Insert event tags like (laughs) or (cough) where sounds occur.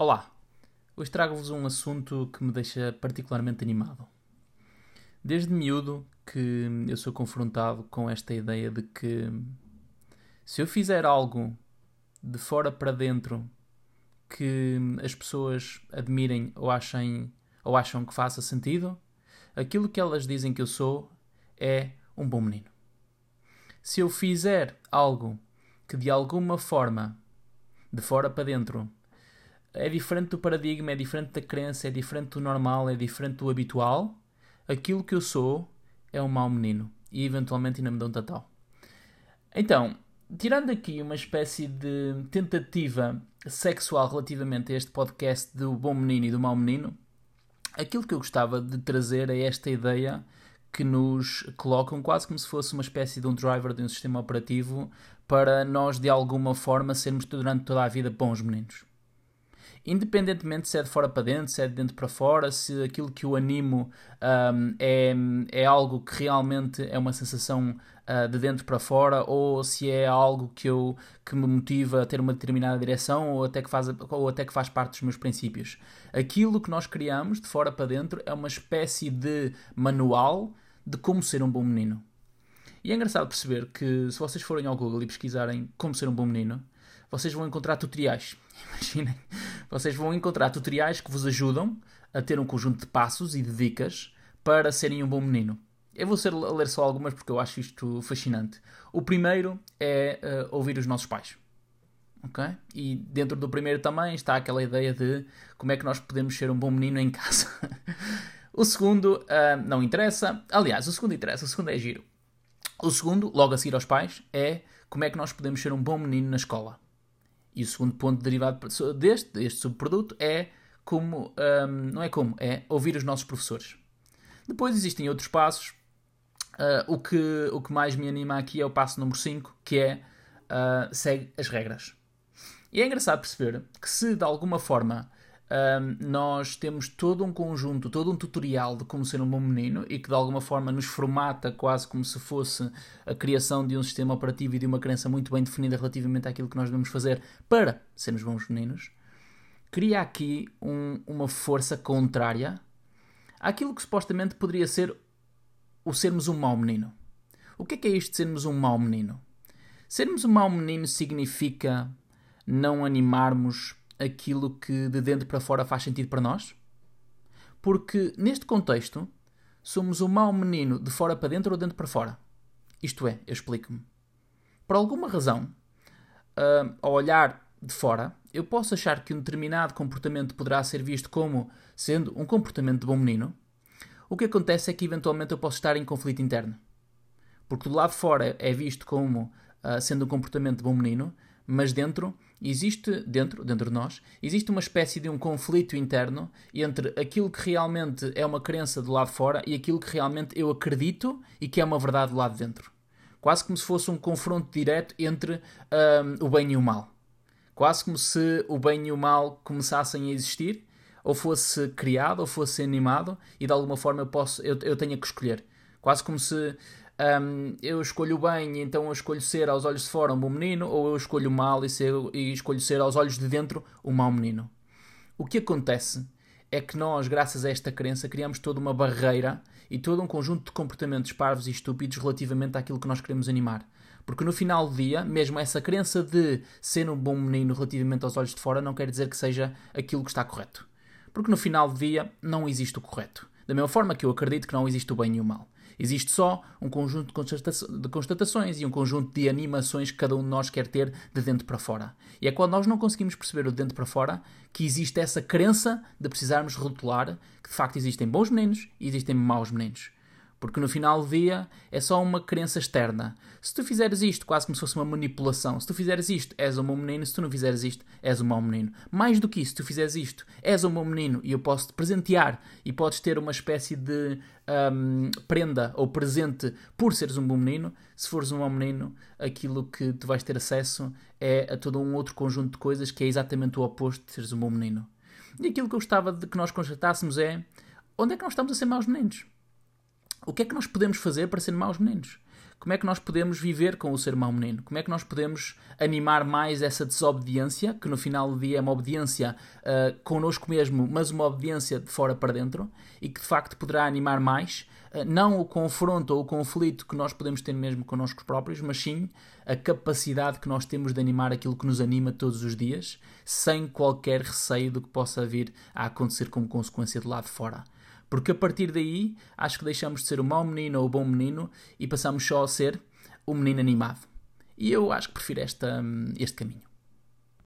Olá, hoje trago-vos um assunto que me deixa particularmente animado. Desde miúdo que eu sou confrontado com esta ideia de que se eu fizer algo de fora para dentro que as pessoas admirem ou achem ou acham que faça sentido, aquilo que elas dizem que eu sou é um bom menino. Se eu fizer algo que de alguma forma, de fora para dentro, é diferente do paradigma, é diferente da crença, é diferente do normal, é diferente do habitual, aquilo que eu sou é um mau menino. E eventualmente ainda me dão tatal. Então, tirando aqui uma espécie de tentativa sexual relativamente a este podcast do bom menino e do mau menino, aquilo que eu gostava de trazer é esta ideia que nos colocam quase como se fosse uma espécie de um driver de um sistema operativo para nós de alguma forma sermos durante toda a vida bons meninos independentemente se é de fora para dentro, se é de dentro para fora, se aquilo que o animo um, é, é algo que realmente é uma sensação uh, de dentro para fora, ou se é algo que, eu, que me motiva a ter uma determinada direção, ou até, que faz, ou até que faz parte dos meus princípios. Aquilo que nós criamos de fora para dentro é uma espécie de manual de como ser um bom menino. E é engraçado perceber que se vocês forem ao Google e pesquisarem como ser um bom menino, vocês vão encontrar tutoriais. (laughs) Imaginem, vocês vão encontrar tutoriais que vos ajudam a ter um conjunto de passos e de dicas para serem um bom menino. Eu vou ser, ler só algumas porque eu acho isto fascinante. O primeiro é uh, ouvir os nossos pais. Ok? E dentro do primeiro também está aquela ideia de como é que nós podemos ser um bom menino em casa. (laughs) o segundo uh, não interessa. Aliás, o segundo interessa, o segundo é giro. O segundo, logo a seguir aos pais, é como é que nós podemos ser um bom menino na escola. E o segundo ponto derivado deste, deste subproduto é como, um, não é como, é ouvir os nossos professores. Depois existem outros passos. Uh, o, que, o que mais me anima aqui é o passo número 5, que é uh, segue as regras. E é engraçado perceber que se de alguma forma um, nós temos todo um conjunto, todo um tutorial de como ser um bom menino e que de alguma forma nos formata quase como se fosse a criação de um sistema operativo e de uma crença muito bem definida relativamente àquilo que nós devemos fazer para sermos bons meninos, cria aqui um, uma força contrária àquilo que supostamente poderia ser o sermos um mau menino. O que é que é isto de sermos um mau menino? Sermos um mau menino significa não animarmos aquilo que de dentro para fora faz sentido para nós? Porque neste contexto, somos o mau menino de fora para dentro ou dentro para fora. Isto é, eu explico-me. Por alguma razão, uh, ao olhar de fora, eu posso achar que um determinado comportamento poderá ser visto como sendo um comportamento de bom menino. O que acontece é que eventualmente eu posso estar em conflito interno. Porque do lado de fora é visto como uh, sendo um comportamento de bom menino, mas dentro existe dentro dentro de nós existe uma espécie de um conflito interno entre aquilo que realmente é uma crença do lado fora e aquilo que realmente eu acredito e que é uma verdade do lado de dentro. Quase como se fosse um confronto direto entre um, o bem e o mal. Quase como se o bem e o mal começassem a existir ou fosse criado ou fosse animado e de alguma forma eu posso eu, eu tenha que escolher. Quase como se um, eu escolho bem, então eu escolho ser aos olhos de fora um bom menino, ou eu escolho mal e, ser, e escolho ser aos olhos de dentro um mau menino. O que acontece é que nós, graças a esta crença, criamos toda uma barreira e todo um conjunto de comportamentos parvos e estúpidos relativamente àquilo que nós queremos animar. Porque no final do dia, mesmo essa crença de ser um bom menino relativamente aos olhos de fora não quer dizer que seja aquilo que está correto. Porque no final do dia não existe o correto. Da mesma forma que eu acredito que não existe o bem e o mal. Existe só um conjunto de constatações e um conjunto de animações que cada um de nós quer ter de dentro para fora. E é quando nós não conseguimos perceber o de dentro para fora que existe essa crença de precisarmos rotular que de facto existem bons meninos e existem maus meninos. Porque no final do dia é só uma crença externa. Se tu fizeres isto, quase como se fosse uma manipulação. Se tu fizeres isto, és um bom menino. Se tu não fizeres isto, és um mau menino. Mais do que isso, se tu fizeres isto, és um bom menino e eu posso te presentear e podes ter uma espécie de um, prenda ou presente por seres um bom menino. Se fores um mau menino, aquilo que tu vais ter acesso é a todo um outro conjunto de coisas que é exatamente o oposto de seres um bom menino. E aquilo que eu gostava de que nós constatássemos é onde é que nós estamos a ser maus meninos? O que é que nós podemos fazer para ser maus meninos? como é que nós podemos viver com o ser mau menino? Como é que nós podemos animar mais essa desobediência, que no final do dia é uma obediência uh, connosco mesmo, mas uma obediência de fora para dentro, e que de facto poderá animar mais, não o confronto ou o conflito que nós podemos ter mesmo connosco próprios, mas sim a capacidade que nós temos de animar aquilo que nos anima todos os dias, sem qualquer receio do que possa vir a acontecer como consequência de lá de fora. Porque a partir daí, acho que deixamos de ser o mau menino ou o bom menino e passamos só a ser o menino animado. E eu acho que prefiro esta, este caminho.